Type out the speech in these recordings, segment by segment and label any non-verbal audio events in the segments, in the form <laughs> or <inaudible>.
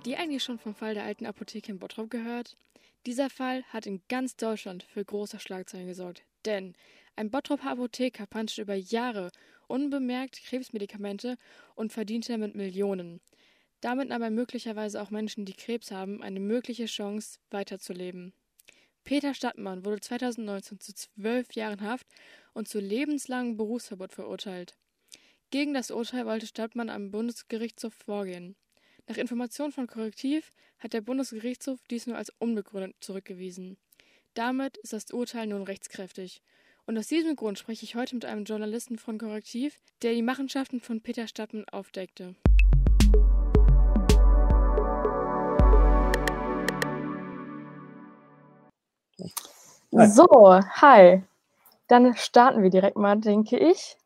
Habt ihr eigentlich schon vom Fall der alten Apotheke in Bottrop gehört? Dieser Fall hat in ganz Deutschland für große Schlagzeilen gesorgt, denn ein Bottroper Apotheker panschte über Jahre unbemerkt Krebsmedikamente und verdiente damit Millionen. Damit nahm er möglicherweise auch Menschen, die Krebs haben, eine mögliche Chance, weiterzuleben. Peter Stadtmann wurde 2019 zu zwölf Jahren Haft und zu lebenslangem Berufsverbot verurteilt. Gegen das Urteil wollte Stadtmann am Bundesgerichtshof vorgehen. Nach Informationen von Korrektiv hat der Bundesgerichtshof dies nur als unbegründet zurückgewiesen. Damit ist das Urteil nun rechtskräftig. Und aus diesem Grund spreche ich heute mit einem Journalisten von Korrektiv, der die Machenschaften von Peter Stadtmann aufdeckte. So, hi. Dann starten wir direkt mal, denke ich.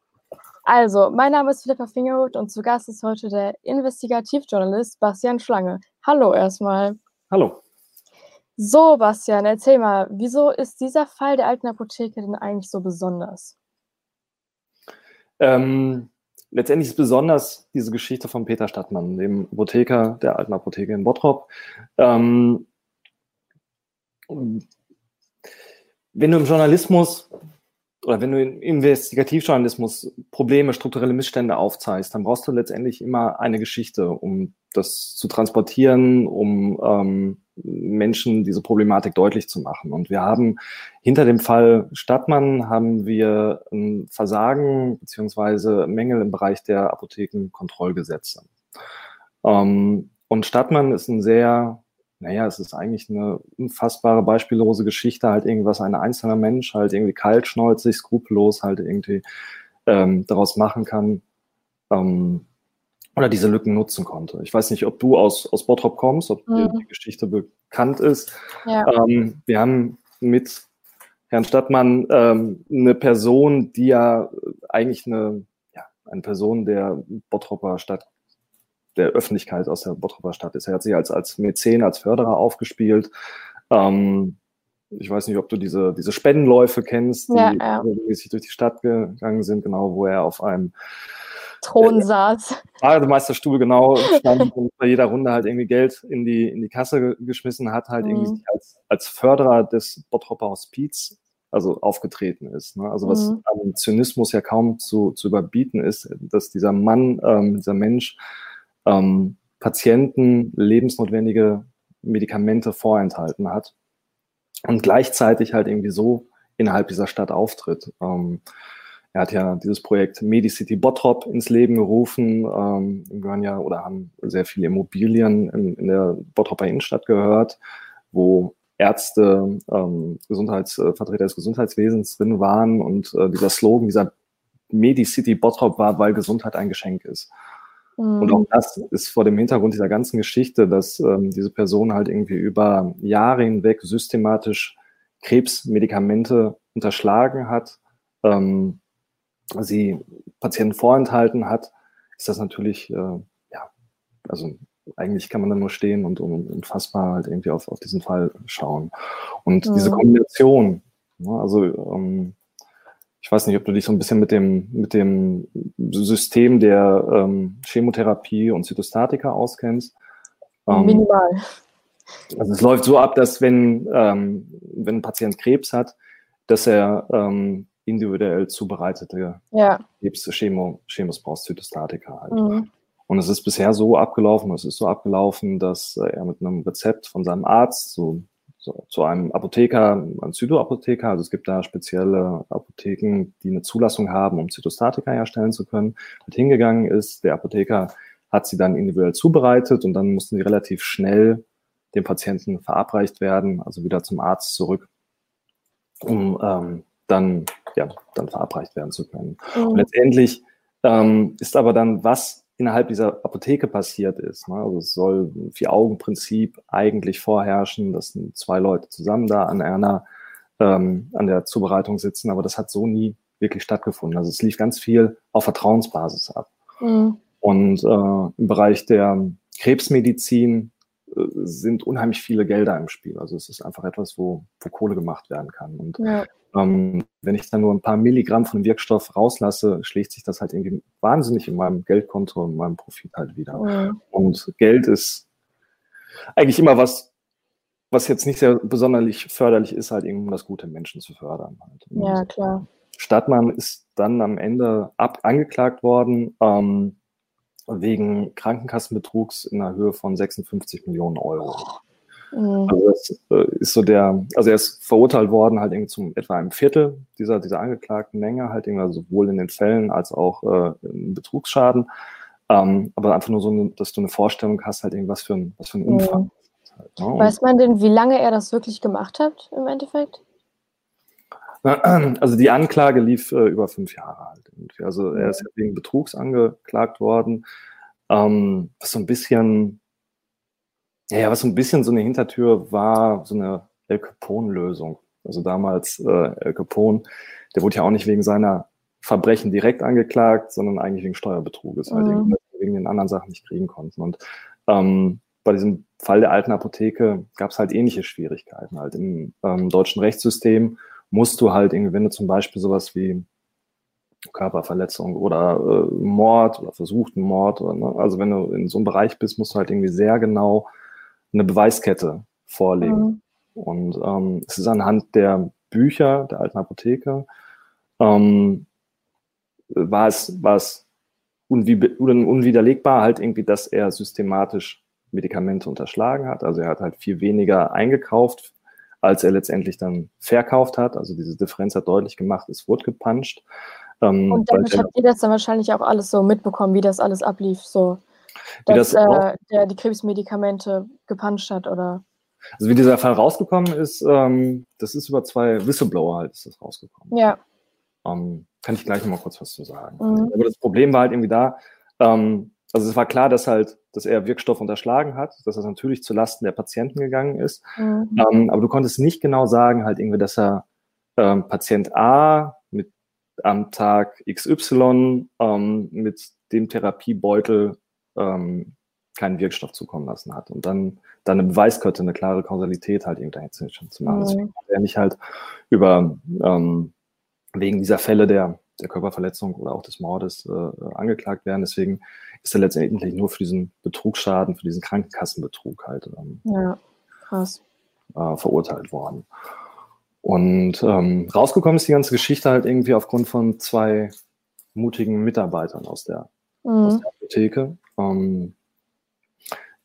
Also, mein Name ist Philippa Fingerhut und zu Gast ist heute der Investigativjournalist Bastian Schlange. Hallo erstmal. Hallo. So, Bastian, erzähl mal, wieso ist dieser Fall der alten Apotheke denn eigentlich so besonders? Ähm, letztendlich ist besonders diese Geschichte von Peter Stadtmann, dem Apotheker der alten Apotheke in Bottrop. Ähm, wenn du im Journalismus oder wenn du im Investigativjournalismus Probleme, strukturelle Missstände aufzeigst, dann brauchst du letztendlich immer eine Geschichte, um das zu transportieren, um ähm, Menschen diese Problematik deutlich zu machen. Und wir haben hinter dem Fall Stadtmann haben wir ein Versagen beziehungsweise Mängel im Bereich der Apothekenkontrollgesetze. Ähm, und Stadtmann ist ein sehr naja, es ist eigentlich eine unfassbare, beispiellose Geschichte, halt irgendwas ein einzelner Mensch halt irgendwie kaltschnäuzig, skrupellos halt irgendwie ähm, daraus machen kann ähm, oder diese Lücken nutzen konnte. Ich weiß nicht, ob du aus, aus Bottrop kommst, ob mhm. dir die Geschichte bekannt ist. Ja. Ähm, wir haben mit Herrn Stadtmann ähm, eine Person, die ja eigentlich eine, ja, eine Person der Bottroper Stadt der Öffentlichkeit aus der Bottroper Stadt ist. Er hat sich als, als Mäzen, als Förderer aufgespielt. Ähm, ich weiß nicht, ob du diese, diese Spendenläufe kennst, die ja, ja. regelmäßig durch die Stadt gegangen sind, genau, wo er auf einem Thron äh, saß. Bademeisterstuhl, genau, <laughs> stand und bei jeder Runde halt irgendwie Geld in die, in die Kasse geschmissen hat, halt mhm. irgendwie als, als Förderer des Bottroper Hospiz also aufgetreten ist. Ne? Also was mhm. am Zynismus ja kaum zu, zu überbieten ist, dass dieser Mann, ähm, dieser Mensch ähm, Patienten lebensnotwendige Medikamente vorenthalten hat und gleichzeitig halt irgendwie so innerhalb dieser Stadt auftritt. Ähm, er hat ja dieses Projekt Medicity Bottrop ins Leben gerufen. Ähm, wir gehören ja oder haben sehr viele Immobilien in, in der Bottroper Innenstadt gehört, wo Ärzte, ähm, Gesundheitsvertreter des Gesundheitswesens drin waren und äh, dieser Slogan, dieser Medicity Bottrop war, weil Gesundheit ein Geschenk ist. Und auch mhm. das ist vor dem Hintergrund dieser ganzen Geschichte, dass ähm, diese Person halt irgendwie über Jahre hinweg systematisch Krebsmedikamente unterschlagen hat, ähm, sie Patienten vorenthalten hat, ist das natürlich, äh, ja, also eigentlich kann man da nur stehen und, und unfassbar halt irgendwie auf, auf diesen Fall schauen. Und mhm. diese Kombination, ne, also ähm, ich weiß nicht, ob du dich so ein bisschen mit dem, mit dem System der ähm, Chemotherapie und Zytostatika auskennst. Ähm, Minimal. Also es läuft so ab, dass wenn, ähm, wenn ein Patient Krebs hat, dass er ähm, individuell zubereitete ja. Krebs-Chemos Chemos braucht, Zytostatika halt. Mhm. Und es ist bisher so abgelaufen, es ist so abgelaufen, dass er mit einem Rezept von seinem Arzt, so so, zu einem Apotheker, einem Zytoapotheker. Also es gibt da spezielle Apotheken, die eine Zulassung haben, um Zytostatika herstellen zu können. Mit hingegangen ist, der Apotheker hat sie dann individuell zubereitet und dann mussten sie relativ schnell dem Patienten verabreicht werden, also wieder zum Arzt zurück, um ähm, dann, ja, dann verabreicht werden zu können. Mhm. Und letztendlich ähm, ist aber dann, was innerhalb dieser Apotheke passiert ist. Ne? Also es soll ein Vier-Augen-Prinzip eigentlich vorherrschen, dass zwei Leute zusammen da an einer ähm, an der Zubereitung sitzen, aber das hat so nie wirklich stattgefunden. Also es lief ganz viel auf Vertrauensbasis ab. Mhm. Und äh, im Bereich der Krebsmedizin äh, sind unheimlich viele Gelder im Spiel. Also es ist einfach etwas, wo, wo Kohle gemacht werden kann. Und ja. Ähm, wenn ich dann nur ein paar Milligramm von Wirkstoff rauslasse, schlägt sich das halt irgendwie wahnsinnig in meinem Geldkonto und meinem Profit halt wieder. Mhm. Und Geld ist eigentlich immer was, was jetzt nicht sehr besonders förderlich ist, halt eben um das gute Menschen zu fördern. Halt. Ja, klar. Stadtmann ist dann am Ende ab angeklagt worden ähm, wegen Krankenkassenbetrugs in der Höhe von 56 Millionen Euro. Mhm. Also das äh, ist so der, also er ist verurteilt worden halt irgendwie zum etwa einem Viertel dieser, dieser angeklagten Menge, halt irgendwie also sowohl in den Fällen als auch äh, im Betrugsschaden. Ähm, aber einfach nur so, eine, dass du eine Vorstellung hast, halt irgendwas für ein, was für ein Umfang. Mhm. Halt, ne? Weiß man denn, wie lange er das wirklich gemacht hat im Endeffekt? <clears throat> Also die Anklage lief äh, über fünf Jahre halt. Irgendwie. Also er ist ja wegen Betrugs angeklagt worden, ähm, was so ein bisschen, ja, was so ein bisschen so eine Hintertür war, so eine El Capone-Lösung. Also damals äh, El Capone, der wurde ja auch nicht wegen seiner Verbrechen direkt angeklagt, sondern eigentlich wegen Steuerbetruges, halt mhm. halt wegen den anderen Sachen nicht kriegen konnten. Und ähm, bei diesem Fall der alten Apotheke gab es halt ähnliche Schwierigkeiten. Halt im ähm, deutschen Rechtssystem musst du halt irgendwie, wenn du zum Beispiel sowas wie Körperverletzung oder äh, Mord oder versuchten Mord, oder, ne? also wenn du in so einem Bereich bist, musst du halt irgendwie sehr genau eine Beweiskette vorlegen. Mhm. Und ähm, es ist anhand der Bücher der alten Apotheke, ähm, war es, war es unwiderlegbar halt irgendwie, dass er systematisch Medikamente unterschlagen hat. Also er hat halt viel weniger eingekauft, als er letztendlich dann verkauft hat. Also diese Differenz hat deutlich gemacht, es wurde gepuncht. Ähm, und damit habt ihr das dann wahrscheinlich auch alles so mitbekommen, wie das alles ablief, so dass das äh, der die Krebsmedikamente gepuncht hat, oder? Also wie dieser Fall rausgekommen ist, ähm, das ist über zwei Whistleblower halt ist das rausgekommen. Ja. Ähm, kann ich gleich noch mal kurz was zu sagen. Mhm. Aber das Problem war halt irgendwie da, ähm, also es war klar, dass halt, dass er Wirkstoff unterschlagen hat, dass das natürlich zu Lasten der Patienten gegangen ist. Mhm. Ähm, aber du konntest nicht genau sagen, halt irgendwie, dass er ähm, Patient A mit am Tag XY ähm, mit dem Therapiebeutel ähm, keinen Wirkstoff zukommen lassen hat. Und dann, dann eine Beweiskette, eine klare Kausalität halt irgendwie dahinter zu machen. Mhm. Deswegen hat er nicht halt über ähm, wegen dieser Fälle der, der Körperverletzung oder auch des Mordes äh, angeklagt werden. Deswegen ist er letztendlich nur für diesen Betrugsschaden, für diesen Krankenkassenbetrug halt ähm, ja, krass. Äh, verurteilt worden. Und ähm, rausgekommen ist die ganze Geschichte halt irgendwie aufgrund von zwei mutigen Mitarbeitern aus der, mhm. aus der Apotheke, ähm,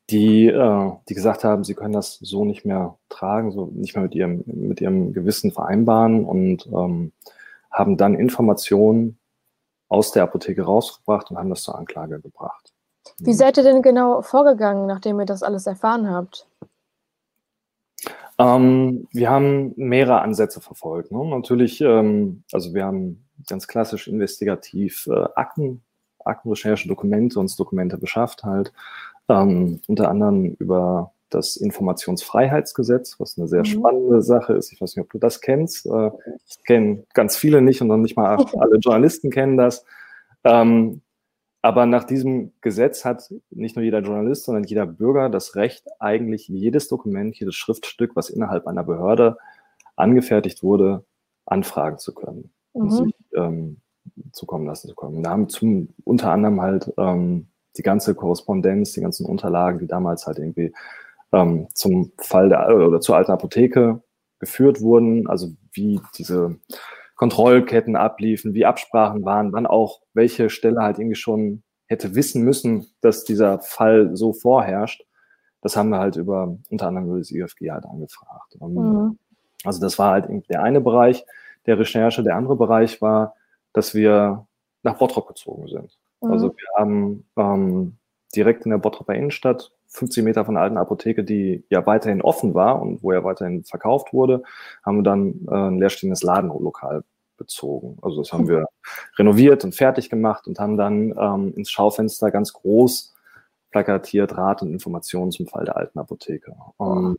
die, äh, die gesagt haben, sie können das so nicht mehr tragen, so nicht mehr mit ihrem, mit ihrem Gewissen vereinbaren und ähm, haben dann Informationen aus der Apotheke rausgebracht und haben das zur Anklage gebracht. Wie seid ihr denn genau vorgegangen, nachdem ihr das alles erfahren habt? Ähm, wir haben mehrere Ansätze verfolgt. Ne? Natürlich, ähm, also wir haben ganz klassisch investigativ äh, Akten, Aktenrecherche, Dokumente, uns Dokumente beschafft halt, ähm, unter anderem über das Informationsfreiheitsgesetz, was eine sehr mhm. spannende Sache ist. Ich weiß nicht, ob du das kennst. Äh, das kennen ganz viele nicht und noch nicht mal <laughs> alle Journalisten kennen das. Ähm, aber nach diesem Gesetz hat nicht nur jeder Journalist, sondern jeder Bürger das Recht, eigentlich jedes Dokument, jedes Schriftstück, was innerhalb einer Behörde angefertigt wurde, anfragen zu können mhm. und sich ähm, zukommen lassen zu können. Da haben zum, unter anderem halt ähm, die ganze Korrespondenz, die ganzen Unterlagen, die damals halt irgendwie ähm, zum Fall der oder zur alten Apotheke geführt wurden, also wie diese Kontrollketten abliefen, wie Absprachen waren, wann auch welche Stelle halt irgendwie schon hätte wissen müssen, dass dieser Fall so vorherrscht. Das haben wir halt über unter anderem über das IFG halt angefragt. Ähm, mhm. Also das war halt der eine Bereich der Recherche. Der andere Bereich war, dass wir nach Bottrop gezogen sind. Mhm. Also wir haben ähm, direkt in der Bottroper Innenstadt 50 Meter von der alten Apotheke, die ja weiterhin offen war und wo ja weiterhin verkauft wurde, haben wir dann äh, ein leerstehendes Ladenlokal bezogen. Also das haben wir <laughs> renoviert und fertig gemacht und haben dann ähm, ins Schaufenster ganz groß plakatiert Rat und Informationen zum Fall der alten Apotheke. Ähm,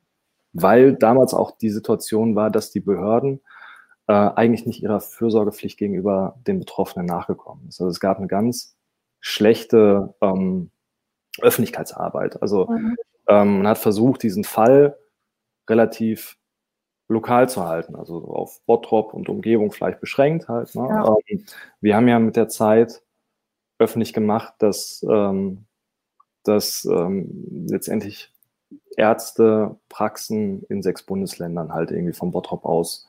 weil damals auch die Situation war, dass die Behörden äh, eigentlich nicht ihrer Fürsorgepflicht gegenüber den Betroffenen nachgekommen ist. Also es gab eine ganz schlechte ähm, Öffentlichkeitsarbeit. Also mhm. ähm, man hat versucht, diesen Fall relativ lokal zu halten, also auf Bottrop und Umgebung vielleicht beschränkt halt. Ne? Ja. Ähm, wir haben ja mit der Zeit öffentlich gemacht, dass, ähm, dass ähm, letztendlich Ärzte, Praxen in sechs Bundesländern halt irgendwie vom Bottrop aus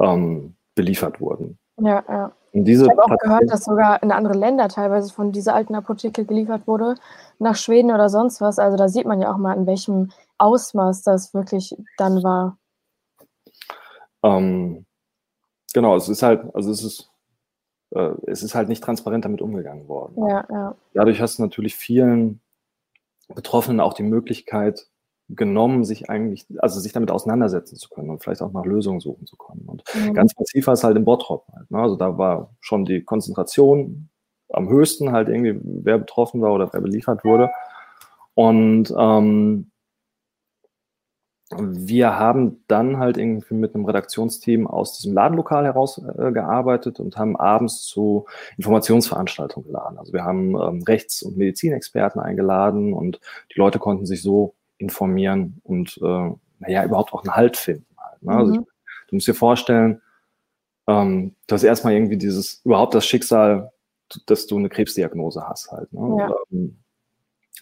ähm, beliefert wurden. Ja, ja. Ich habe auch gehört, dass sogar in andere Länder teilweise von dieser alten Apotheke geliefert wurde, nach Schweden oder sonst was. Also da sieht man ja auch mal, in welchem Ausmaß das wirklich dann war. Ähm, genau, es ist halt, also es ist, äh, es ist halt nicht transparent damit umgegangen worden. Ja, ja. Dadurch hast du natürlich vielen Betroffenen auch die Möglichkeit, genommen, sich eigentlich, also sich damit auseinandersetzen zu können und vielleicht auch nach Lösungen suchen zu können. Und mhm. ganz massiv war es halt im Bottrop. Halt, ne? Also da war schon die Konzentration am höchsten halt irgendwie, wer betroffen war oder wer beliefert wurde. Und ähm, wir haben dann halt irgendwie mit einem Redaktionsteam aus diesem Ladenlokal heraus äh, gearbeitet und haben abends zu Informationsveranstaltungen geladen. Also wir haben ähm, Rechts- und Medizinexperten eingeladen und die Leute konnten sich so informieren und äh, naja, überhaupt auch einen Halt finden. Halt, ne? also mhm. ich, du musst dir vorstellen, ähm, du hast erstmal irgendwie dieses, überhaupt das Schicksal, dass du eine Krebsdiagnose hast halt. Ne? Ja. Ähm,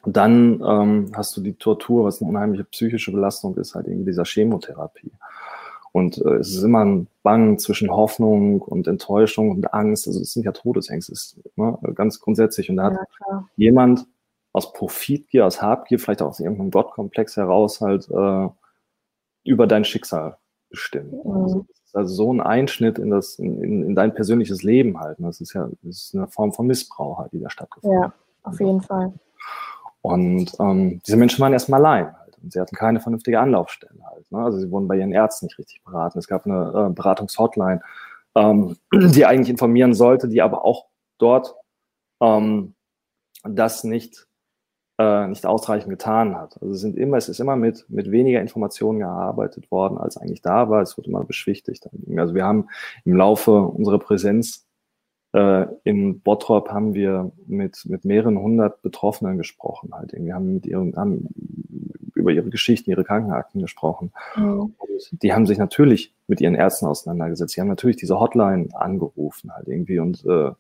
und dann ähm, hast du die Tortur, was eine unheimliche psychische Belastung ist, halt irgendwie dieser Chemotherapie. Und äh, es ist immer ein Bangen zwischen Hoffnung und Enttäuschung und Angst. Also es sind ja Todesängste, ne? ganz grundsätzlich. Und da hat ja, jemand aus Profitgier, aus Habgier, vielleicht auch aus irgendeinem Gottkomplex heraus halt äh, über dein Schicksal bestimmt. Mhm. Also, also, so ein Einschnitt in das, in, in, in, dein persönliches Leben halt. Ne? Das ist ja das ist eine Form von Missbrauch halt, die da stattgefunden hat. Ja, auf jeden Fall. Und ähm, diese Menschen waren erstmal allein halt. Und sie hatten keine vernünftige Anlaufstelle halt. Ne? Also sie wurden bei ihren Ärzten nicht richtig beraten. Es gab eine äh, Beratungshotline, ähm, <clears throat> die eigentlich informieren sollte, die aber auch dort ähm, das nicht äh, nicht ausreichend getan hat. Also es sind immer, es ist immer mit, mit weniger Informationen gearbeitet worden, als eigentlich da war. Es wurde immer beschwichtigt. Also wir haben im Laufe unserer Präsenz äh, in Bottrop haben wir mit, mit mehreren hundert Betroffenen gesprochen. Halt. Wir haben mit ihren, haben über ihre Geschichten, ihre Krankenakten gesprochen. Mhm. die haben sich natürlich mit ihren Ärzten auseinandergesetzt. Sie haben natürlich diese Hotline angerufen halt irgendwie und äh,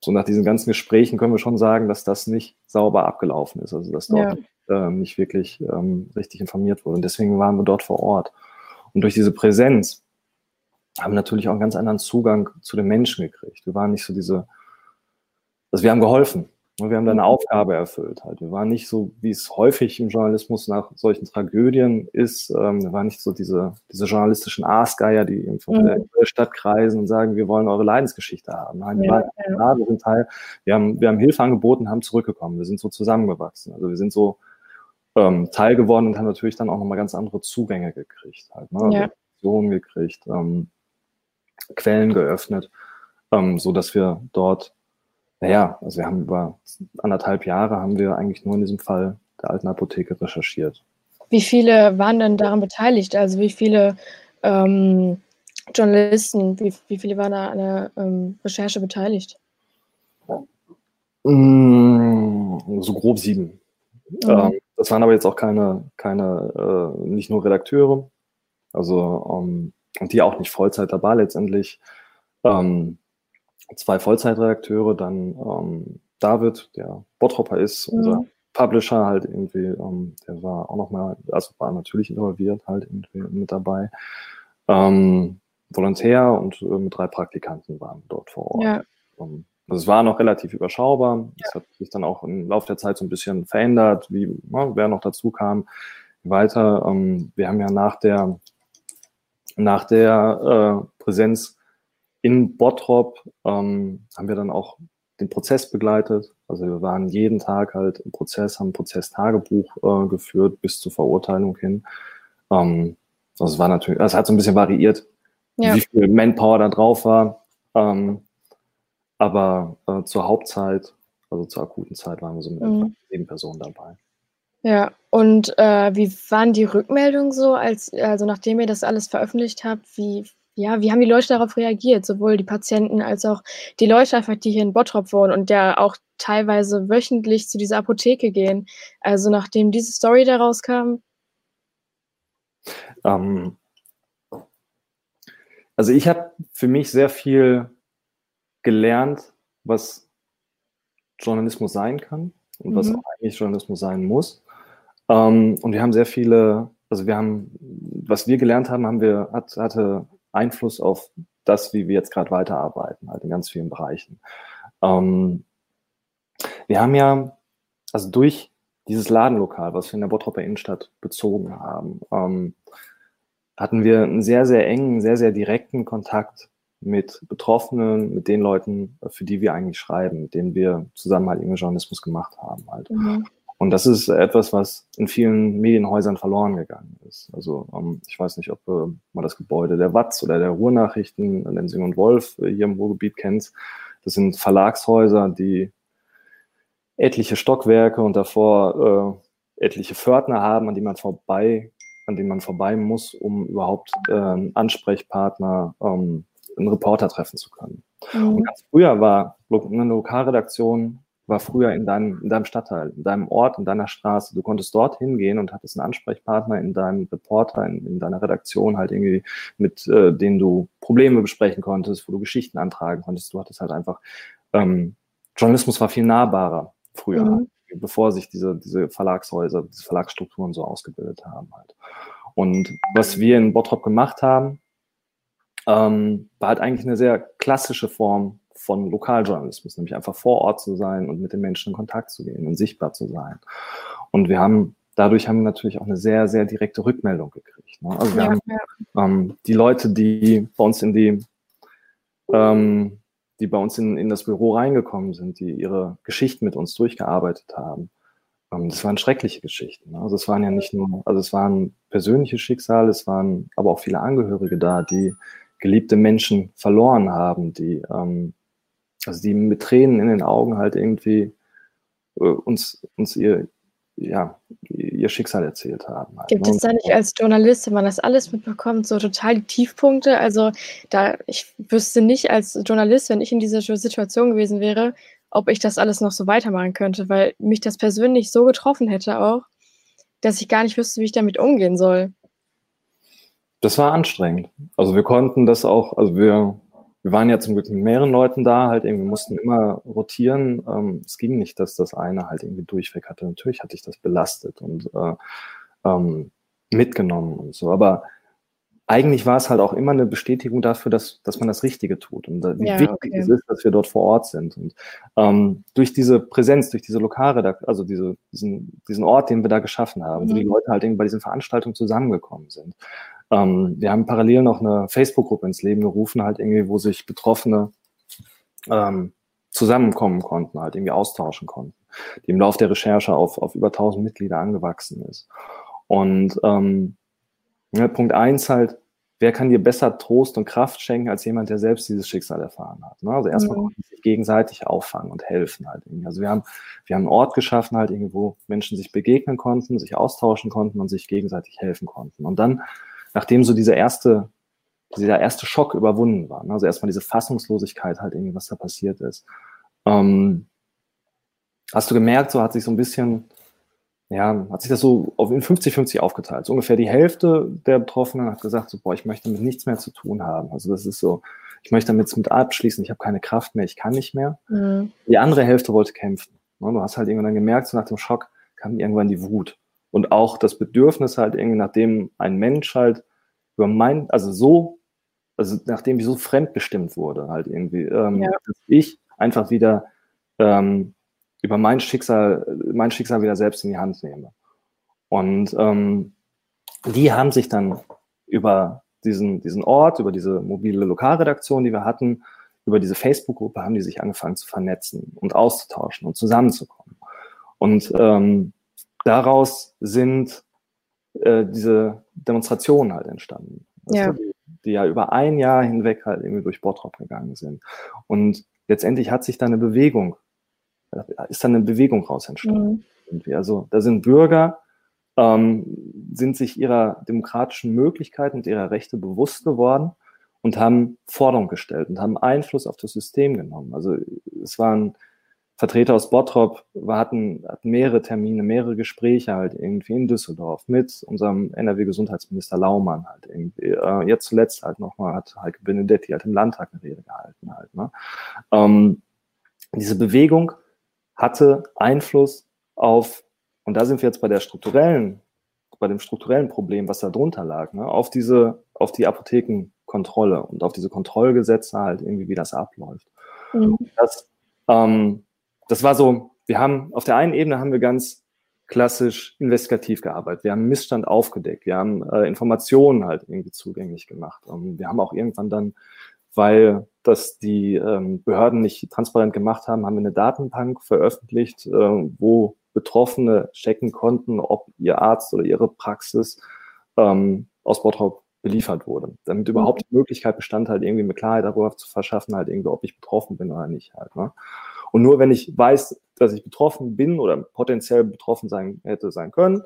so nach diesen ganzen Gesprächen können wir schon sagen, dass das nicht sauber abgelaufen ist, also dass dort ja. äh, nicht wirklich ähm, richtig informiert wurde. Und deswegen waren wir dort vor Ort. Und durch diese Präsenz haben wir natürlich auch einen ganz anderen Zugang zu den Menschen gekriegt. Wir waren nicht so diese, also wir haben geholfen. Wir haben da eine mhm. Aufgabe erfüllt halt. Wir waren nicht so, wie es häufig im Journalismus nach solchen Tragödien ist. Ähm, wir waren nicht so diese, diese journalistischen Aasgeier, die eben von mhm. der Stadt kreisen und sagen, wir wollen eure Leidensgeschichte haben. Nein, wir ja, waren ja. wir sind Teil, wir haben, wir haben Hilfe angeboten, haben zurückgekommen. Wir sind so zusammengewachsen. Also wir sind so ähm, Teil geworden und haben natürlich dann auch nochmal ganz andere Zugänge gekriegt halt, ne? ja. Informationen gekriegt, ähm, Quellen geöffnet, ähm, so dass wir dort naja, also wir haben über anderthalb Jahre haben wir eigentlich nur in diesem Fall der alten Apotheke recherchiert. Wie viele waren denn daran beteiligt? Also wie viele ähm, Journalisten, wie, wie viele waren da an der ähm, Recherche beteiligt? Mm, so grob sieben. Mhm. Ähm, das waren aber jetzt auch keine, keine äh, nicht nur Redakteure, also um, und die auch nicht Vollzeit dabei letztendlich. Ähm, zwei Vollzeitredakteure, dann ähm, David, der Bottropper ist, mhm. unser Publisher halt irgendwie, ähm, der war auch nochmal, also war natürlich involviert halt irgendwie mit dabei. Ähm, Volontär und äh, mit drei Praktikanten waren dort vor Ort. Ja. Um, ähm, also es war noch relativ überschaubar. Es ja. hat sich dann auch im Laufe der Zeit so ein bisschen verändert, wie na, ne, wer noch dazu kam. Weiter. Ähm, wir haben ja nach der nach der äh, Präsenz in Bottrop ähm, haben wir dann auch den Prozess begleitet. Also wir waren jeden Tag halt im Prozess, haben Prozesstagebuch äh, geführt bis zur Verurteilung hin. Ähm, also es war natürlich, es hat so ein bisschen variiert, ja. wie viel Manpower da drauf war. Ähm, aber äh, zur Hauptzeit, also zur akuten Zeit, waren wir so mit mhm. sieben Personen dabei. Ja, und äh, wie waren die Rückmeldungen so, als, also nachdem ihr das alles veröffentlicht habt, wie ja, wie haben die Leute darauf reagiert? Sowohl die Patienten als auch die Leute einfach, die hier in Bottrop wohnen und der auch teilweise wöchentlich zu dieser Apotheke gehen. Also nachdem diese Story da rauskam. Ähm, also ich habe für mich sehr viel gelernt, was Journalismus sein kann und mhm. was auch eigentlich Journalismus sein muss. Ähm, und wir haben sehr viele, also wir haben, was wir gelernt haben, haben wir, hat, hatte Einfluss auf das, wie wir jetzt gerade weiterarbeiten, halt in ganz vielen Bereichen. Ähm, wir haben ja, also durch dieses Ladenlokal, was wir in der Bottroper Innenstadt bezogen haben, ähm, hatten wir einen sehr, sehr engen, sehr, sehr direkten Kontakt mit Betroffenen, mit den Leuten, für die wir eigentlich schreiben, mit denen wir zusammen halt irgendwie Journalismus gemacht haben halt. Mhm. Und das ist etwas, was in vielen Medienhäusern verloren gegangen ist. Also ähm, ich weiß nicht, ob äh, man das Gebäude der Watz oder der Ruhrnachrichten, Lensing und Wolf äh, hier im Ruhrgebiet kennt. Das sind Verlagshäuser, die etliche Stockwerke und davor äh, etliche Pförtner haben, an die man vorbei, an denen man vorbei muss, um überhaupt äh, einen Ansprechpartner, ähm, einen Reporter treffen zu können. Mhm. Und ganz früher war eine Lokalredaktion war früher in deinem, in deinem Stadtteil, in deinem Ort, in deiner Straße. Du konntest dort hingehen und hattest einen Ansprechpartner in deinem Reporter, in, in deiner Redaktion halt irgendwie, mit äh, denen du Probleme besprechen konntest, wo du Geschichten antragen konntest. Du hattest halt einfach, ähm, Journalismus war viel nahbarer früher, mhm. bevor sich diese, diese Verlagshäuser, diese Verlagsstrukturen so ausgebildet haben halt. Und was wir in Bottrop gemacht haben, ähm, war halt eigentlich eine sehr klassische Form von Lokaljournalismus, nämlich einfach vor Ort zu sein und mit den Menschen in Kontakt zu gehen und sichtbar zu sein. Und wir haben dadurch haben wir natürlich auch eine sehr, sehr direkte Rückmeldung gekriegt. Ne? Also wir ja, haben ja. Ähm, die Leute, die bei uns in die, ähm, die bei uns in, in das Büro reingekommen sind, die ihre Geschichten mit uns durchgearbeitet haben, ähm, das waren schreckliche Geschichten. Ne? Also es waren ja nicht nur, also es waren persönliche Schicksale, es waren aber auch viele Angehörige da, die geliebte Menschen verloren haben, die ähm, also die mit Tränen in den Augen halt irgendwie äh, uns, uns ihr, ja, ihr Schicksal erzählt haben. Halt. Gibt ne? es da nicht als Journalist, wenn man das alles mitbekommt, so total die Tiefpunkte? Also da, ich wüsste nicht als Journalist, wenn ich in dieser Situation gewesen wäre, ob ich das alles noch so weitermachen könnte, weil mich das persönlich so getroffen hätte auch, dass ich gar nicht wüsste, wie ich damit umgehen soll. Das war anstrengend. Also wir konnten das auch, also wir wir waren ja zum Glück mit mehreren Leuten da, halt irgendwie mussten immer rotieren. Ähm, es ging nicht, dass das eine halt irgendwie durchweg hatte. Natürlich hatte ich das belastet und äh, ähm, mitgenommen und so. Aber eigentlich war es halt auch immer eine Bestätigung dafür, dass, dass man das Richtige tut und äh, wie ja, wichtig okay. es ist, dass wir dort vor Ort sind. Und ähm, durch diese Präsenz, durch diese Lokale, also diese, diesen, diesen Ort, den wir da geschaffen haben, mhm. wo die. Leute halt irgendwie bei diesen Veranstaltungen zusammengekommen sind, ähm, wir haben parallel noch eine Facebook-Gruppe ins Leben gerufen, halt irgendwie, wo sich Betroffene ähm, zusammenkommen konnten, halt irgendwie austauschen konnten, die im Laufe der Recherche auf, auf über 1000 Mitglieder angewachsen ist. Und ähm, ja, Punkt eins halt, wer kann dir besser Trost und Kraft schenken als jemand, der selbst dieses Schicksal erfahren hat? Ne? Also erstmal mhm. sich gegenseitig auffangen und helfen halt. Irgendwie. Also wir haben, wir haben einen Ort geschaffen halt irgendwie, wo Menschen sich begegnen konnten, sich austauschen konnten und sich gegenseitig helfen konnten. Und dann nachdem so dieser erste, dieser erste Schock überwunden war, ne? also erstmal diese Fassungslosigkeit halt irgendwie, was da passiert ist, ähm, hast du gemerkt, so hat sich so ein bisschen, ja, hat sich das so auf in 50-50 aufgeteilt. So ungefähr die Hälfte der Betroffenen hat gesagt, so, boah, ich möchte damit nichts mehr zu tun haben. Also das ist so, ich möchte damit mit abschließen, ich habe keine Kraft mehr, ich kann nicht mehr. Mhm. Die andere Hälfte wollte kämpfen. Ne? Du hast halt irgendwann gemerkt, so nach dem Schock kam irgendwann die Wut. Und auch das Bedürfnis halt irgendwie, nachdem ein Mensch halt über mein, also so, also nachdem ich so fremdbestimmt wurde, halt irgendwie, ähm, ja. dass ich einfach wieder ähm, über mein Schicksal, mein Schicksal wieder selbst in die Hand nehme. Und ähm, die haben sich dann über diesen, diesen Ort, über diese mobile Lokalredaktion, die wir hatten, über diese Facebook-Gruppe haben die sich angefangen zu vernetzen und auszutauschen und zusammenzukommen. Und ähm, daraus sind äh, diese Demonstrationen halt entstanden. Ja. Die, die, ja über ein Jahr hinweg halt irgendwie durch Bottrop gegangen sind. Und letztendlich hat sich da eine Bewegung, ist da eine Bewegung raus entstanden. Mhm. Also da sind Bürger, ähm, sind sich ihrer demokratischen Möglichkeiten und ihrer Rechte bewusst geworden und haben Forderungen gestellt und haben Einfluss auf das System genommen. Also es waren Vertreter aus Bottrop hatten, hatten mehrere Termine, mehrere Gespräche halt irgendwie in Düsseldorf mit unserem NRW-Gesundheitsminister Laumann halt irgendwie. Äh, jetzt zuletzt halt nochmal hat Heike Benedetti halt im Landtag eine Rede gehalten halt. Ne? Ähm, diese Bewegung hatte Einfluss auf und da sind wir jetzt bei der strukturellen, bei dem strukturellen Problem, was da drunter lag, ne? auf diese, auf die Apothekenkontrolle und auf diese Kontrollgesetze halt irgendwie, wie das abläuft. Mhm. Das, ähm, das war so, wir haben, auf der einen Ebene haben wir ganz klassisch investigativ gearbeitet. Wir haben Missstand aufgedeckt. Wir haben äh, Informationen halt irgendwie zugänglich gemacht. Ähm, wir haben auch irgendwann dann, weil das die ähm, Behörden nicht transparent gemacht haben, haben wir eine Datenbank veröffentlicht, äh, wo Betroffene checken konnten, ob ihr Arzt oder ihre Praxis ähm, aus Bottrop beliefert wurde. Damit überhaupt die Möglichkeit bestand, halt irgendwie mit Klarheit darüber zu verschaffen, halt irgendwie, ob ich betroffen bin oder nicht halt. Ne? Und nur wenn ich weiß, dass ich betroffen bin oder potenziell betroffen sein hätte sein können,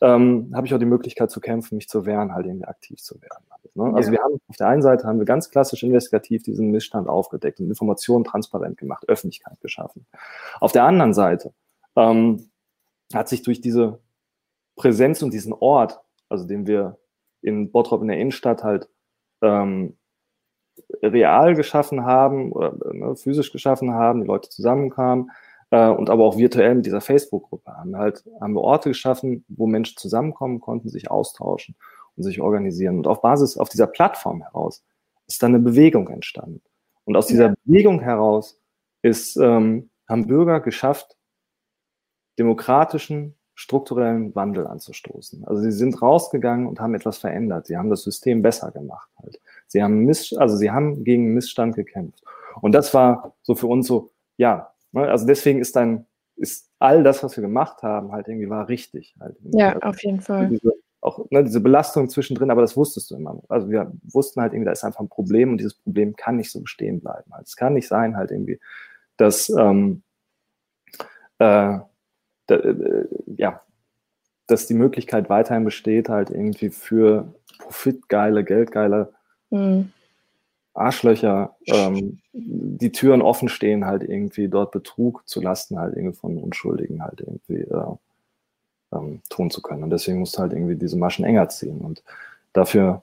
ähm, habe ich auch die Möglichkeit zu kämpfen, mich zu wehren, halt irgendwie aktiv zu werden. Halt, ne? Also ja. wir haben auf der einen Seite haben wir ganz klassisch investigativ diesen Missstand aufgedeckt und Informationen transparent gemacht, Öffentlichkeit geschaffen. Auf der anderen Seite ähm, hat sich durch diese Präsenz und diesen Ort, also den wir in Bottrop in der Innenstadt halt ähm, real geschaffen haben oder ne, physisch geschaffen haben, die Leute zusammenkamen äh, und aber auch virtuell mit dieser Facebook-Gruppe haben. Halt haben wir Orte geschaffen, wo Menschen zusammenkommen konnten, sich austauschen und sich organisieren. Und auf Basis auf dieser Plattform heraus ist dann eine Bewegung entstanden. Und aus dieser ja. Bewegung heraus ist ähm, haben Bürger geschafft demokratischen strukturellen Wandel anzustoßen. Also sie sind rausgegangen und haben etwas verändert. Sie haben das System besser gemacht halt. Sie haben Miss, also sie haben gegen Missstand gekämpft. Und das war so für uns so, ja, ne, also deswegen ist dann, ist all das, was wir gemacht haben, halt irgendwie war richtig. Halt. Ja, also auf jeden Fall. Diese, auch ne, diese Belastung zwischendrin, aber das wusstest du immer. Also wir wussten halt irgendwie, da ist einfach ein Problem und dieses Problem kann nicht so bestehen bleiben. Halt. Es kann nicht sein, halt irgendwie, dass ähm, äh, da, äh, ja, dass die Möglichkeit weiterhin besteht, halt irgendwie für profitgeile, geldgeile mhm. Arschlöcher ähm, die Türen offen stehen, halt irgendwie dort Betrug zu lasten, halt irgendwie von Unschuldigen halt irgendwie äh, ähm, tun zu können. Und deswegen musst du halt irgendwie diese Maschen enger ziehen. Und dafür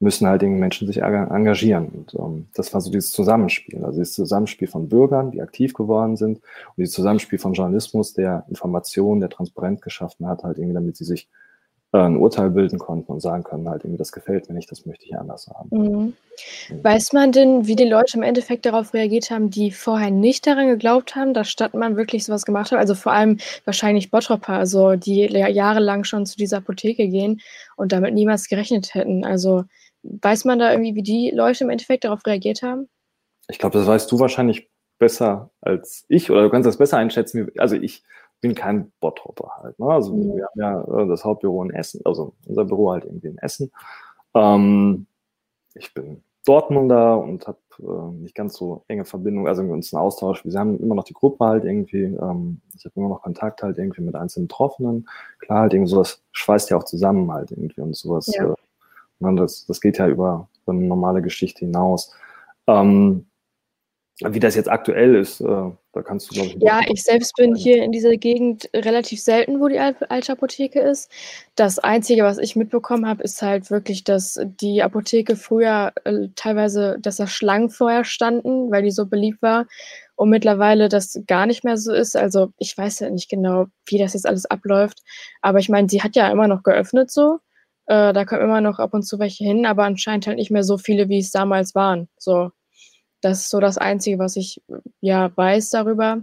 müssen halt irgendwie Menschen sich engagieren. Und ähm, das war so dieses Zusammenspiel. Also dieses Zusammenspiel von Bürgern, die aktiv geworden sind, und dieses Zusammenspiel von Journalismus, der Information, der Transparenz geschaffen hat, halt irgendwie, damit sie sich äh, ein Urteil bilden konnten und sagen können, halt irgendwie, das gefällt mir nicht, das möchte ich anders haben. Mhm. Weiß man denn, wie die Leute im Endeffekt darauf reagiert haben, die vorher nicht daran geglaubt haben, dass Stadtmann wirklich sowas gemacht hat? Also vor allem wahrscheinlich Bottropper, also die jahrelang schon zu dieser Apotheke gehen und damit niemals gerechnet hätten. Also Weiß man da irgendwie, wie die Leute im Endeffekt darauf reagiert haben? Ich glaube, das weißt du wahrscheinlich besser als ich oder du kannst das besser einschätzen. Also ich bin kein Bottropper halt. Ne? Also mhm. wir haben ja äh, das Hauptbüro in Essen, also unser Büro halt irgendwie in Essen. Ähm, ich bin Dortmunder und habe äh, nicht ganz so enge Verbindung, also mit uns einen Austausch. Wir haben immer noch die Gruppe halt irgendwie, ähm, ich habe immer noch Kontakt halt irgendwie mit einzelnen Betroffenen. Klar, halt irgendwie sowas schweißt ja auch zusammen halt irgendwie und sowas ja. äh, das, das geht ja über so eine normale Geschichte hinaus. Ähm, wie das jetzt aktuell ist, äh, da kannst du, glaube ich. Ja, ich selbst bin hier in dieser Gegend relativ selten, wo die alte Apotheke ist. Das Einzige, was ich mitbekommen habe, ist halt wirklich, dass die Apotheke früher äh, teilweise, dass da Schlangen vorher standen, weil die so beliebt war. Und mittlerweile das gar nicht mehr so ist. Also ich weiß ja nicht genau, wie das jetzt alles abläuft. Aber ich meine, sie hat ja immer noch geöffnet so. Äh, da kommen immer noch ab und zu welche hin, aber anscheinend halt nicht mehr so viele, wie es damals waren. So, das ist so das Einzige, was ich ja weiß darüber,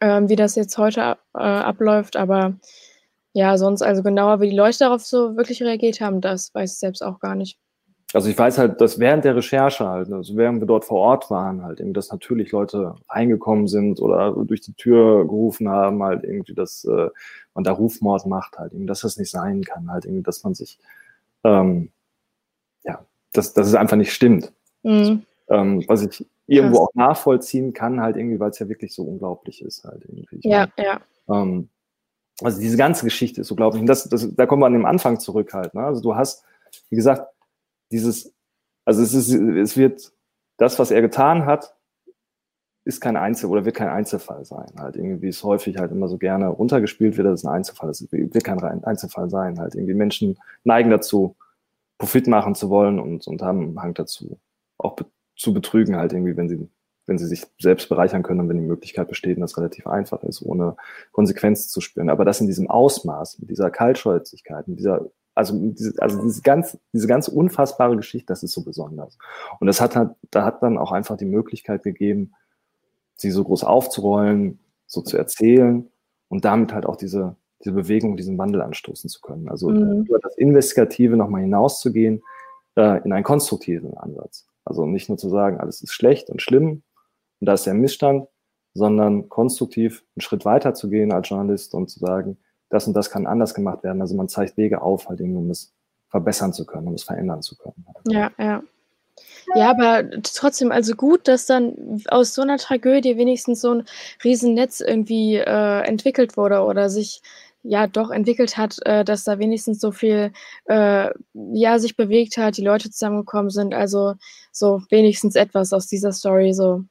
ähm, wie das jetzt heute äh, abläuft. Aber ja, sonst also genauer, wie die Leute darauf so wirklich reagiert haben, das weiß ich selbst auch gar nicht. Also ich weiß halt, dass während der Recherche halt, also während wir dort vor Ort waren, halt eben, dass natürlich Leute reingekommen sind oder durch die Tür gerufen haben, halt irgendwie, dass äh, man da Rufmord macht, halt eben, dass das nicht sein kann, halt irgendwie, dass man sich, ähm, ja, dass, dass es einfach nicht stimmt. Mhm. Ähm, was ich irgendwo Krass. auch nachvollziehen kann, halt irgendwie, weil es ja wirklich so unglaublich ist, halt irgendwie. Ich ja, ja. Ähm, also diese ganze Geschichte ist so unglaublich. Und das, das, da kommen wir an dem Anfang zurück halt. Ne? Also du hast, wie gesagt, dieses, also es ist, es wird, das, was er getan hat, ist kein Einzel- oder wird kein Einzelfall sein. Halt irgendwie, wie es häufig halt immer so gerne runtergespielt wird, dass es ein Einzelfall ist. Es wird kein Einzelfall sein. Halt irgendwie Menschen neigen dazu, Profit machen zu wollen und, und haben Hang dazu, auch be zu betrügen halt irgendwie, wenn sie, wenn sie sich selbst bereichern können und wenn die Möglichkeit besteht, dass relativ einfach ist, ohne Konsequenzen zu spüren. Aber das in diesem Ausmaß, mit dieser Kaltschäuzigkeit, mit dieser, also, diese, also diese ganz, diese ganz unfassbare Geschichte, das ist so besonders. Und das hat halt, da hat dann auch einfach die Möglichkeit gegeben, sie so groß aufzurollen, so zu erzählen und damit halt auch diese, diese Bewegung, diesen Wandel anstoßen zu können. Also mhm. über das Investigative nochmal hinauszugehen äh, in einen konstruktiven Ansatz. Also nicht nur zu sagen, alles ist schlecht und schlimm und da ist der Missstand, sondern konstruktiv einen Schritt weiter zu gehen als Journalist und zu sagen, das und das kann anders gemacht werden. Also man zeigt Wege auf, halt irgendwie, um es verbessern zu können, um es verändern zu können. Ja, ja. Ja, aber trotzdem, also gut, dass dann aus so einer Tragödie wenigstens so ein Riesennetz irgendwie äh, entwickelt wurde oder sich ja doch entwickelt hat, äh, dass da wenigstens so viel äh, ja sich bewegt hat, die Leute zusammengekommen sind. Also so wenigstens etwas aus dieser Story so.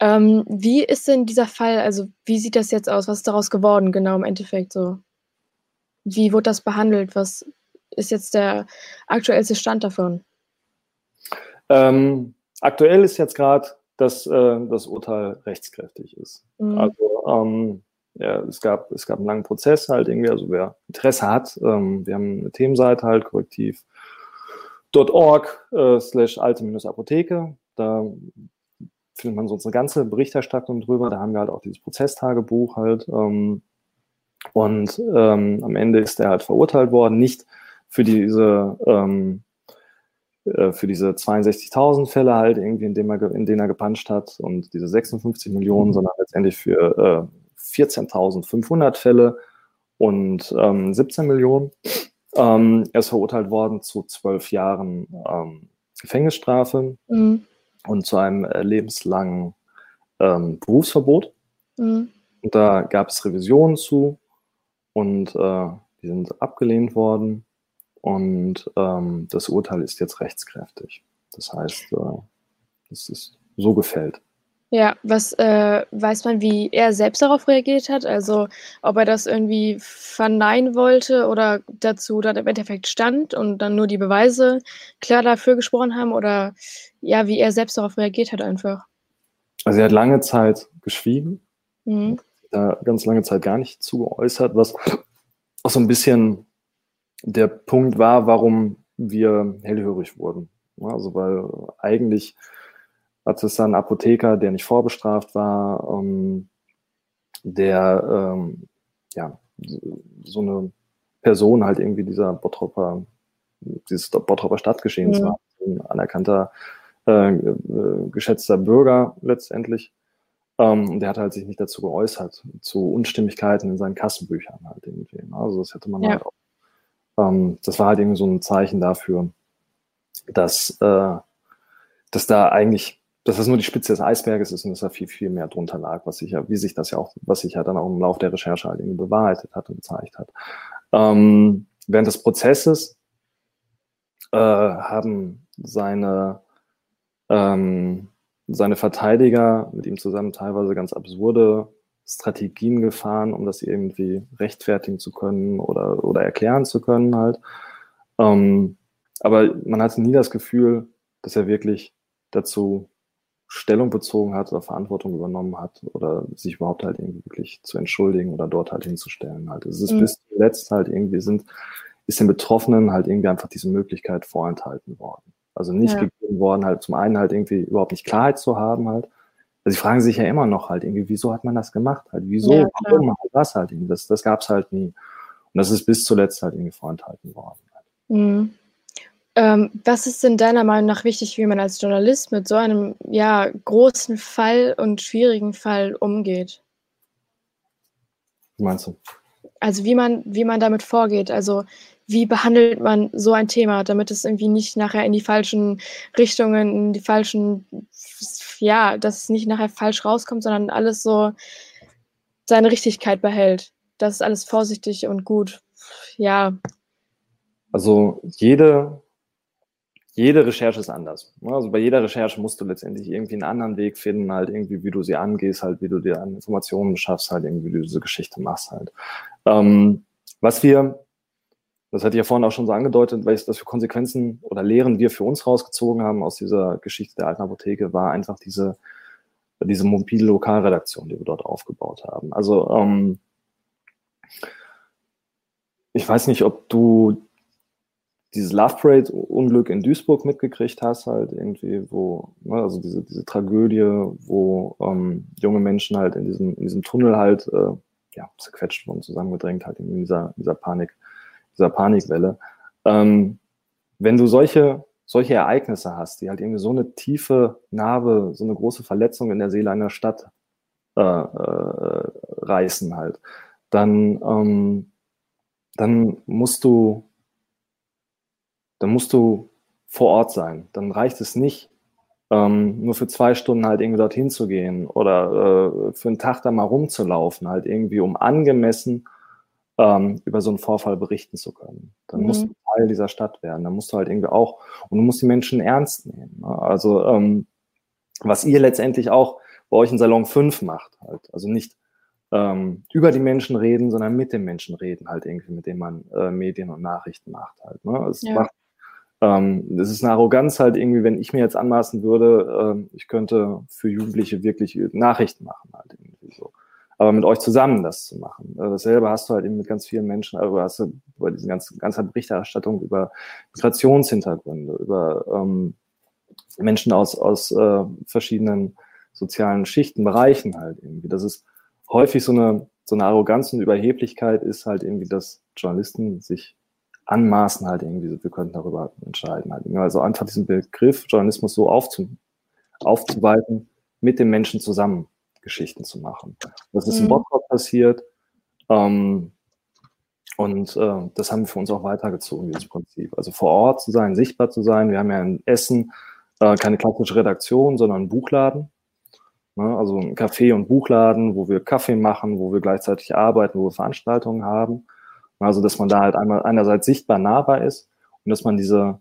Ähm, wie ist denn dieser Fall, also wie sieht das jetzt aus? Was ist daraus geworden, genau im Endeffekt so? Wie wurde das behandelt? Was ist jetzt der aktuellste Stand davon? Ähm, aktuell ist jetzt gerade, dass äh, das Urteil rechtskräftig ist. Mhm. Also ähm, ja, es gab, es gab einen langen Prozess halt irgendwie, also wer Interesse hat, ähm, wir haben eine Themenseite halt, korrektiv.org äh, slash alte-apotheke, da findet man so unsere ganze Berichterstattung drüber, da haben wir halt auch dieses Prozesstagebuch halt ähm, und ähm, am Ende ist er halt verurteilt worden, nicht für diese ähm, äh, für diese 62.000 Fälle halt irgendwie, in, dem er, in denen er gepanscht hat und diese 56 Millionen, mhm. sondern letztendlich für äh, 14.500 Fälle und ähm, 17 Millionen. Ähm, er ist verurteilt worden zu zwölf Jahren ähm, Gefängnisstrafe mhm. und zu einem äh, lebenslangen ähm, Berufsverbot. Mhm. Und da gab es Revisionen zu und äh, die sind abgelehnt worden. Und ähm, das Urteil ist jetzt rechtskräftig. Das heißt, äh, das ist so gefällt. Ja, was äh, weiß man, wie er selbst darauf reagiert hat? Also ob er das irgendwie verneinen wollte oder dazu dann im Endeffekt stand und dann nur die Beweise klar dafür gesprochen haben oder ja, wie er selbst darauf reagiert hat einfach. Also er hat lange Zeit geschwiegen, mhm. ganz lange Zeit gar nicht zugeäußert, was auch so ein bisschen der Punkt war, warum wir hellhörig wurden. Also weil eigentlich hatte es dann Apotheker, der nicht vorbestraft war, ähm, der ähm, ja so eine Person halt irgendwie dieser Bottropper, dieses Bottropper Stadtgeschehens mhm. war, ein anerkannter, äh, äh, geschätzter Bürger letztendlich. Ähm, der hat halt sich nicht dazu geäußert, zu Unstimmigkeiten in seinen Kassenbüchern halt irgendwie. Ne? Also das hätte man ja. halt auch. Ähm, das war halt irgendwie so ein Zeichen dafür, dass, äh, dass da eigentlich dass das nur die Spitze des Eisberges ist und dass da viel, viel mehr drunter lag, was sich ja, wie sich das ja auch, was sich ja dann auch im Laufe der Recherche halt irgendwie bewahrheitet hat und gezeigt hat. Ähm, während des Prozesses äh, haben seine, ähm, seine Verteidiger mit ihm zusammen teilweise ganz absurde Strategien gefahren, um das irgendwie rechtfertigen zu können oder, oder erklären zu können halt. Ähm, aber man hatte nie das Gefühl, dass er wirklich dazu Stellung bezogen hat oder Verantwortung übernommen hat oder sich überhaupt halt irgendwie wirklich zu entschuldigen oder dort halt hinzustellen. Halt. Es ist mhm. bis zuletzt halt irgendwie sind, ist den Betroffenen halt irgendwie einfach diese Möglichkeit vorenthalten worden. Also nicht ja. gegeben worden, halt zum einen halt irgendwie überhaupt nicht Klarheit zu haben halt. Also sie fragen sich ja immer noch halt irgendwie, wieso hat man das gemacht halt? Wieso, ja, warum, das halt irgendwie? Das, das gab es halt nie. Und das ist bis zuletzt halt irgendwie vorenthalten worden. Halt. Mhm. Ähm, was ist denn deiner Meinung nach wichtig, wie man als Journalist mit so einem ja, großen Fall und schwierigen Fall umgeht? Was meinst du? Also wie man, wie man damit vorgeht. Also wie behandelt man so ein Thema, damit es irgendwie nicht nachher in die falschen Richtungen, in die falschen, ja, dass es nicht nachher falsch rauskommt, sondern alles so seine Richtigkeit behält. Das ist alles vorsichtig und gut. Ja. Also jede jede Recherche ist anders. Also bei jeder Recherche musst du letztendlich irgendwie einen anderen Weg finden, halt irgendwie, wie du sie angehst, halt, wie du dir an Informationen schaffst, halt irgendwie, wie du diese Geschichte machst halt. Ähm, was wir das hatte ich ja vorhin auch schon so angedeutet, weil das für Konsequenzen oder Lehren wir für uns rausgezogen haben aus dieser Geschichte der alten Apotheke, war einfach diese, diese mobile Lokalredaktion, die wir dort aufgebaut haben. Also ähm, ich weiß nicht, ob du dieses Love Parade Unglück in Duisburg mitgekriegt hast, halt irgendwie, wo, ne, also diese, diese Tragödie, wo ähm, junge Menschen halt in diesem, in diesem Tunnel halt, äh, ja, zerquetscht und zusammengedrängt halt in dieser, dieser Panik, dieser Panikwelle. Ähm, wenn du solche, solche Ereignisse hast, die halt irgendwie so eine tiefe Narbe, so eine große Verletzung in der Seele einer Stadt äh, äh, reißen halt, dann, ähm, dann musst du dann musst du vor Ort sein. Dann reicht es nicht, ähm, nur für zwei Stunden halt irgendwie dorthin zu gehen oder äh, für einen Tag da mal rumzulaufen, halt irgendwie, um angemessen ähm, über so einen Vorfall berichten zu können. Dann mhm. musst du Teil dieser Stadt werden. Dann musst du halt irgendwie auch, und du musst die Menschen ernst nehmen. Ne? Also, ähm, was ihr letztendlich auch bei euch in Salon 5 macht, halt. Also nicht ähm, über die Menschen reden, sondern mit den Menschen reden, halt irgendwie, mit denen man äh, Medien und Nachrichten macht halt. Ne? Es ja. macht ähm, das ist eine Arroganz halt irgendwie, wenn ich mir jetzt anmaßen würde, äh, ich könnte für Jugendliche wirklich Nachrichten machen halt irgendwie so. Aber mit euch zusammen das zu machen. Äh, dasselbe hast du halt eben mit ganz vielen Menschen, also hast du über diese ganze, ganze Berichterstattung über Migrationshintergründe, über ähm, Menschen aus, aus äh, verschiedenen sozialen Schichten, Bereichen halt irgendwie. Das ist häufig so eine, so eine Arroganz und Überheblichkeit ist halt irgendwie, dass Journalisten sich anmaßen halt irgendwie, wir könnten darüber entscheiden halt. Also einfach diesen Begriff Journalismus so aufzu, aufzuweiten, mit den Menschen zusammen Geschichten zu machen. Das ist mhm. in Bottrop passiert. Ähm, und äh, das haben wir für uns auch weitergezogen, dieses Prinzip. Also vor Ort zu sein, sichtbar zu sein. Wir haben ja in Essen äh, keine klassische Redaktion, sondern einen Buchladen. Ne? Also ein Café und Buchladen, wo wir Kaffee machen, wo wir gleichzeitig arbeiten, wo wir Veranstaltungen haben. Also, dass man da halt einmal einerseits sichtbar nahbar ist und dass man diese,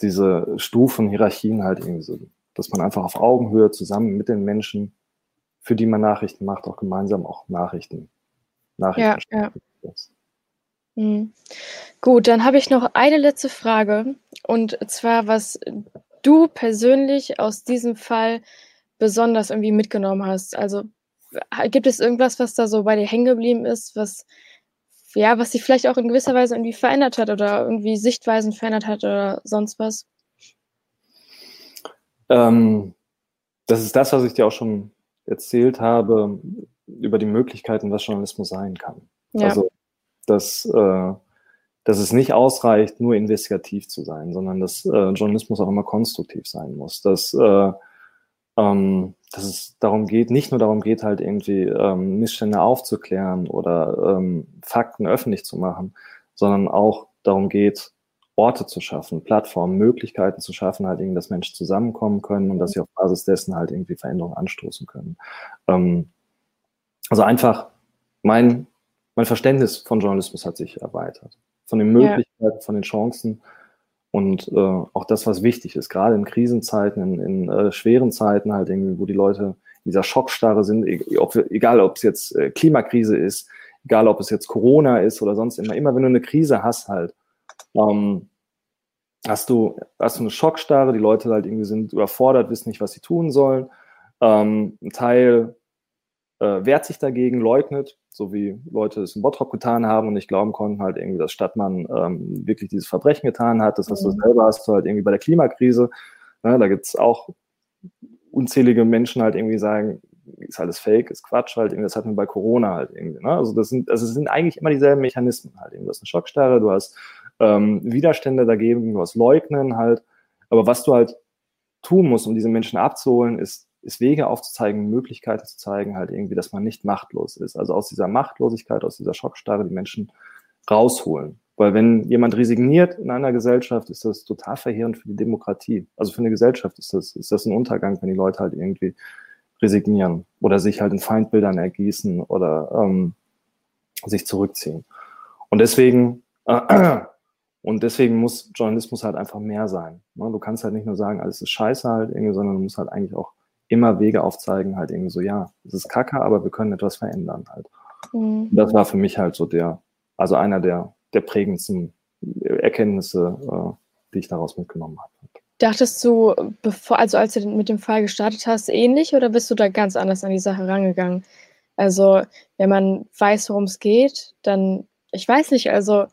diese Stufen, Hierarchien halt irgendwie so, dass man einfach auf Augenhöhe zusammen mit den Menschen, für die man Nachrichten macht, auch gemeinsam auch Nachrichten, Nachrichten ja, ja. Mhm. Gut, dann habe ich noch eine letzte Frage und zwar, was du persönlich aus diesem Fall besonders irgendwie mitgenommen hast. Also gibt es irgendwas, was da so bei dir hängen geblieben ist, was ja, was sich vielleicht auch in gewisser Weise irgendwie verändert hat oder irgendwie Sichtweisen verändert hat oder sonst was? Ähm, das ist das, was ich dir auch schon erzählt habe über die Möglichkeiten, was Journalismus sein kann. Ja. Also, dass, äh, dass es nicht ausreicht, nur investigativ zu sein, sondern dass äh, Journalismus auch immer konstruktiv sein muss. Dass äh, ähm, dass es darum geht, nicht nur darum geht, halt irgendwie ähm, Missstände aufzuklären oder ähm, Fakten öffentlich zu machen, sondern auch darum geht, Orte zu schaffen, Plattformen, Möglichkeiten zu schaffen, halt irgendwie, dass Menschen zusammenkommen können und dass sie auf Basis dessen halt irgendwie Veränderungen anstoßen können. Ähm, also einfach mein, mein Verständnis von Journalismus hat sich erweitert. Von den Möglichkeiten, ja. von den Chancen und äh, auch das, was wichtig ist, gerade in Krisenzeiten, in, in äh, schweren Zeiten halt irgendwie, wo die Leute in dieser Schockstarre sind, e egal ob es jetzt äh, Klimakrise ist, egal ob es jetzt Corona ist oder sonst immer, immer wenn du eine Krise hast halt, ähm, hast du, hast du eine Schockstarre, die Leute halt irgendwie sind überfordert, wissen nicht, was sie tun sollen. Ähm, ein Teil äh, wehrt sich dagegen, leugnet, so wie Leute es in Bottrop getan haben und nicht glauben konnten, halt irgendwie, dass Stadtmann ähm, wirklich dieses Verbrechen getan hat. Das, was du mhm. selber hast, halt irgendwie bei der Klimakrise. Ne, da gibt es auch unzählige Menschen halt irgendwie sagen, ist alles Fake, ist Quatsch halt, irgendwie, das hatten wir bei Corona halt irgendwie. Ne? Also das sind, also es sind eigentlich immer dieselben Mechanismen halt. Irgendwie. Du hast eine Schockstarre, du hast ähm, Widerstände dagegen, hast Leugnen halt. Aber was du halt tun musst, um diese Menschen abzuholen, ist ist Wege aufzuzeigen, Möglichkeiten zu zeigen, halt irgendwie, dass man nicht machtlos ist. Also aus dieser Machtlosigkeit, aus dieser Schockstarre die Menschen rausholen. Weil wenn jemand resigniert in einer Gesellschaft, ist das total verheerend für die Demokratie. Also für eine Gesellschaft ist das, ist das ein Untergang, wenn die Leute halt irgendwie resignieren oder sich halt in Feindbildern ergießen oder ähm, sich zurückziehen. Und deswegen, äh, und deswegen muss Journalismus halt einfach mehr sein. Ne? Du kannst halt nicht nur sagen, alles ist scheiße halt irgendwie, sondern du musst halt eigentlich auch immer Wege aufzeigen, halt irgendwie so, ja, es ist kacke, aber wir können etwas verändern halt. Mhm. Das war für mich halt so der, also einer der, der prägendsten Erkenntnisse, äh, die ich daraus mitgenommen habe. Dachtest du, bevor, also als du mit dem Fall gestartet hast, ähnlich oder bist du da ganz anders an die Sache rangegangen? Also, wenn man weiß, worum es geht, dann, ich weiß nicht, also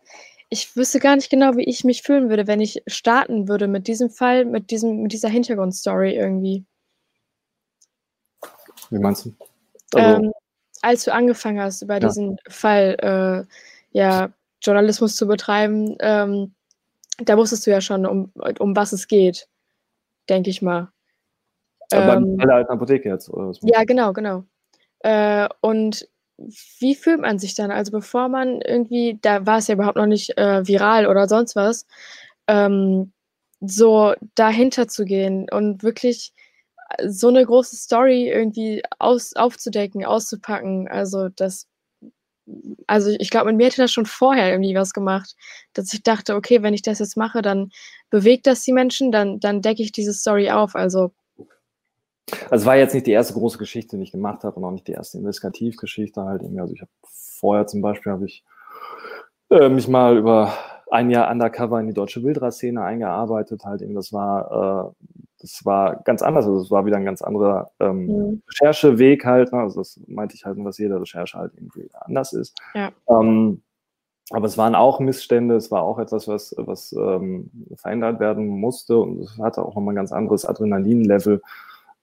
ich wüsste gar nicht genau, wie ich mich fühlen würde, wenn ich starten würde mit diesem Fall, mit diesem, mit dieser Hintergrundstory irgendwie. Wie meinst du? Also, ähm, als du angefangen hast, über ja. diesen Fall äh, ja, Journalismus zu betreiben, ähm, da wusstest du ja schon, um, um was es geht, denke ich mal. Ähm, bei der alten Apotheke jetzt, oder was? Ja, genau, genau. Äh, und wie fühlt man sich dann? Also bevor man irgendwie, da war es ja überhaupt noch nicht äh, viral oder sonst was, ähm, so dahinter zu gehen und wirklich so eine große Story irgendwie aus, aufzudecken, auszupacken. Also das, also ich glaube, mit mir hätte das schon vorher irgendwie was gemacht, dass ich dachte, okay, wenn ich das jetzt mache, dann bewegt das die Menschen, dann, dann decke ich diese Story auf. Also also es war jetzt nicht die erste große Geschichte, die ich gemacht habe und auch nicht die erste Investigativgeschichte halt. Also ich habe vorher zum Beispiel habe ich äh, mich mal über ein Jahr undercover in die deutsche Wildra-Szene eingearbeitet. Halt eben, das war, äh, das war ganz anders. Also es war wieder ein ganz anderer ähm, mhm. Rechercheweg halt. Ne? Also das meinte ich halt, dass jede Recherche halt irgendwie anders ist. Ja. Ähm, aber es waren auch Missstände, es war auch etwas, was, was ähm, verändert werden musste und es hatte auch nochmal ein ganz anderes Adrenalinlevel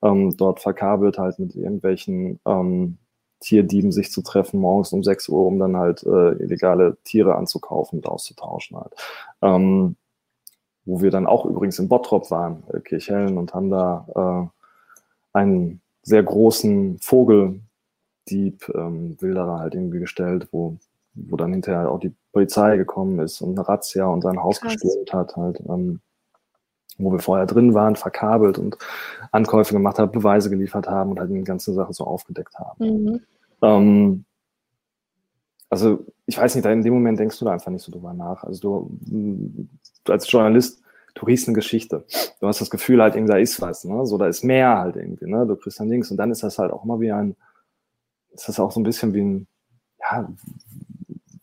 ähm, dort verkabelt halt mit irgendwelchen ähm, Tierdieben sich zu treffen, morgens um 6 Uhr, um dann halt äh, illegale Tiere anzukaufen und auszutauschen halt. Ähm, wo wir dann auch übrigens in Bottrop waren, äh, Kirchhellen, und haben da äh, einen sehr großen Vogeldieb, ähm, Wilderer halt irgendwie gestellt, wo, wo dann hinterher auch die Polizei gekommen ist und eine Razzia und sein Haus Krass. gestürmt hat halt. Ähm, wo wir vorher drin waren, verkabelt und Ankäufe gemacht haben, Beweise geliefert haben und halt die ganze Sache so aufgedeckt haben. Mhm. Ähm, also ich weiß nicht, in dem Moment denkst du da einfach nicht so drüber nach. Also du, du als Journalist, du riechst eine Geschichte. Du hast das Gefühl halt, da ist was, ne? So, da ist mehr halt irgendwie, ne? Du kriegst dann Links und dann ist das halt auch immer wie ein, ist das auch so ein bisschen wie ein, ja,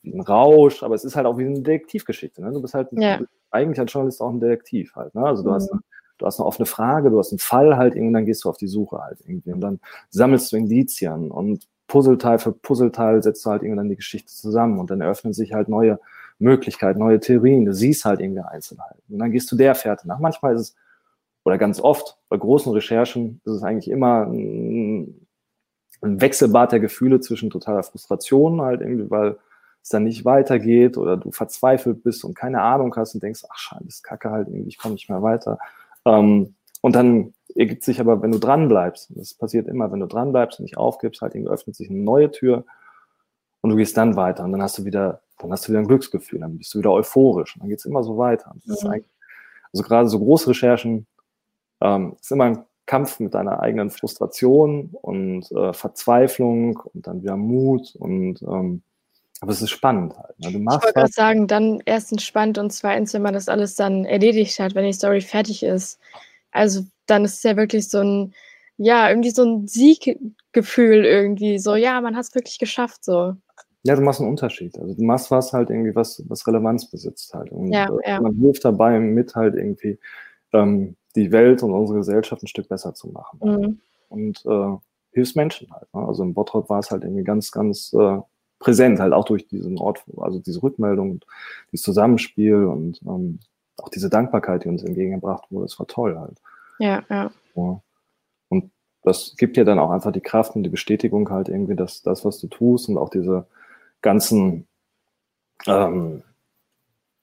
wie ein Rausch, aber es ist halt auch wie eine Detektivgeschichte, ne? Du bist halt, ja eigentlich als Journalist auch ein Detektiv halt. Ne? Also du, mhm. hast, du hast eine offene Frage, du hast einen Fall halt, und dann gehst du auf die Suche halt irgendwie und dann sammelst du Indizien und Puzzleteil für Puzzleteil setzt du halt irgendwann die Geschichte zusammen und dann eröffnen sich halt neue Möglichkeiten, neue Theorien. Du siehst halt irgendwie Einzelheiten und dann gehst du der Fährte nach. Manchmal ist es, oder ganz oft, bei großen Recherchen ist es eigentlich immer ein, ein Wechselbad der Gefühle zwischen totaler Frustration halt irgendwie, weil es dann nicht weitergeht oder du verzweifelt bist und keine Ahnung hast und denkst, ach scheiße, das ist kacke halt irgendwie, ich komme nicht mehr weiter. Ähm, und dann ergibt sich aber, wenn du dran bleibst, das passiert immer, wenn du dran bleibst und nicht aufgibst, halt irgendwie öffnet sich eine neue Tür und du gehst dann weiter und dann hast du wieder, dann hast du wieder ein Glücksgefühl, dann bist du wieder euphorisch und dann geht es immer so weiter. Mhm. also gerade so Großrecherchen ähm, ist immer ein Kampf mit deiner eigenen Frustration und äh, Verzweiflung und dann wieder Mut und ähm, aber es ist spannend halt. Ne? Du machst ich wollte gerade sagen, dann erstens spannend und zweitens, wenn man das alles dann erledigt hat, wenn die Story fertig ist. Also dann ist es ja wirklich so ein, ja, irgendwie so ein Sieggefühl irgendwie. So, ja, man hat es wirklich geschafft, so. Ja, du machst einen Unterschied. Also du machst was halt irgendwie, was, was Relevanz besitzt halt. Und ja, äh, ja. man hilft dabei mit halt irgendwie ähm, die Welt und unsere Gesellschaft ein Stück besser zu machen. Mhm. Und äh, hilfst Menschen halt. Ne? Also im Bottrop war es halt irgendwie ganz, ganz äh, präsent, halt auch durch diesen Ort, also diese Rückmeldung, dieses Zusammenspiel und ähm, auch diese Dankbarkeit, die uns entgegengebracht wurde, das war toll halt. Ja, ja. ja. Und das gibt dir dann auch einfach die Kraft und die Bestätigung halt irgendwie, dass das, was du tust und auch diese ganzen, ähm,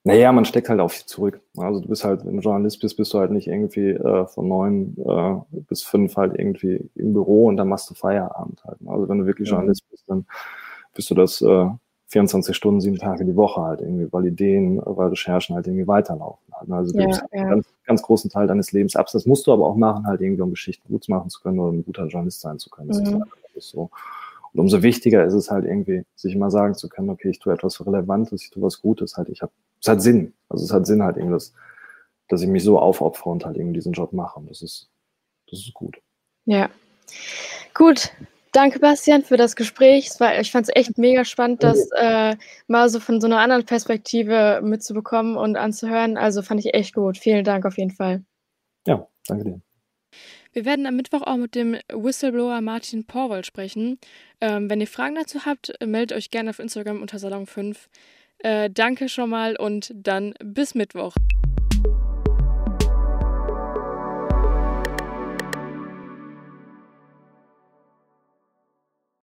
naja, man steckt halt auf dich zurück. Also du bist halt, wenn du Journalist bist, bist du halt nicht irgendwie äh, von neun äh, bis fünf halt irgendwie im Büro und dann machst du Feierabend halt. Also wenn du wirklich ja. Journalist bist, dann bist du das äh, 24 Stunden, sieben Tage die Woche halt irgendwie, weil Ideen, weil Recherchen halt irgendwie weiterlaufen. Halt. Also du ja, ja. einen ganz, ganz großen Teil deines Lebens ab. Das musst du aber auch machen, halt irgendwie, um Geschichten gut machen zu können oder ein guter Journalist sein zu können. Das mhm. ist so. Und umso wichtiger ist es halt irgendwie, sich immer sagen zu können, okay, ich tue etwas Relevantes, ich tue was Gutes, halt, ich habe, es hat Sinn. Also es hat Sinn halt irgendwie, dass, dass ich mich so aufopfere und halt irgendwie diesen Job mache. Und das ist, das ist gut. Ja. Gut, danke, Bastian, für das Gespräch. War, ich fand es echt mega spannend, das äh, mal so von so einer anderen Perspektive mitzubekommen und anzuhören. Also fand ich echt gut. Vielen Dank auf jeden Fall. Ja, danke dir. Wir werden am Mittwoch auch mit dem Whistleblower Martin Porwoll sprechen. Ähm, wenn ihr Fragen dazu habt, meldet euch gerne auf Instagram unter Salon5. Äh, danke schon mal und dann bis Mittwoch.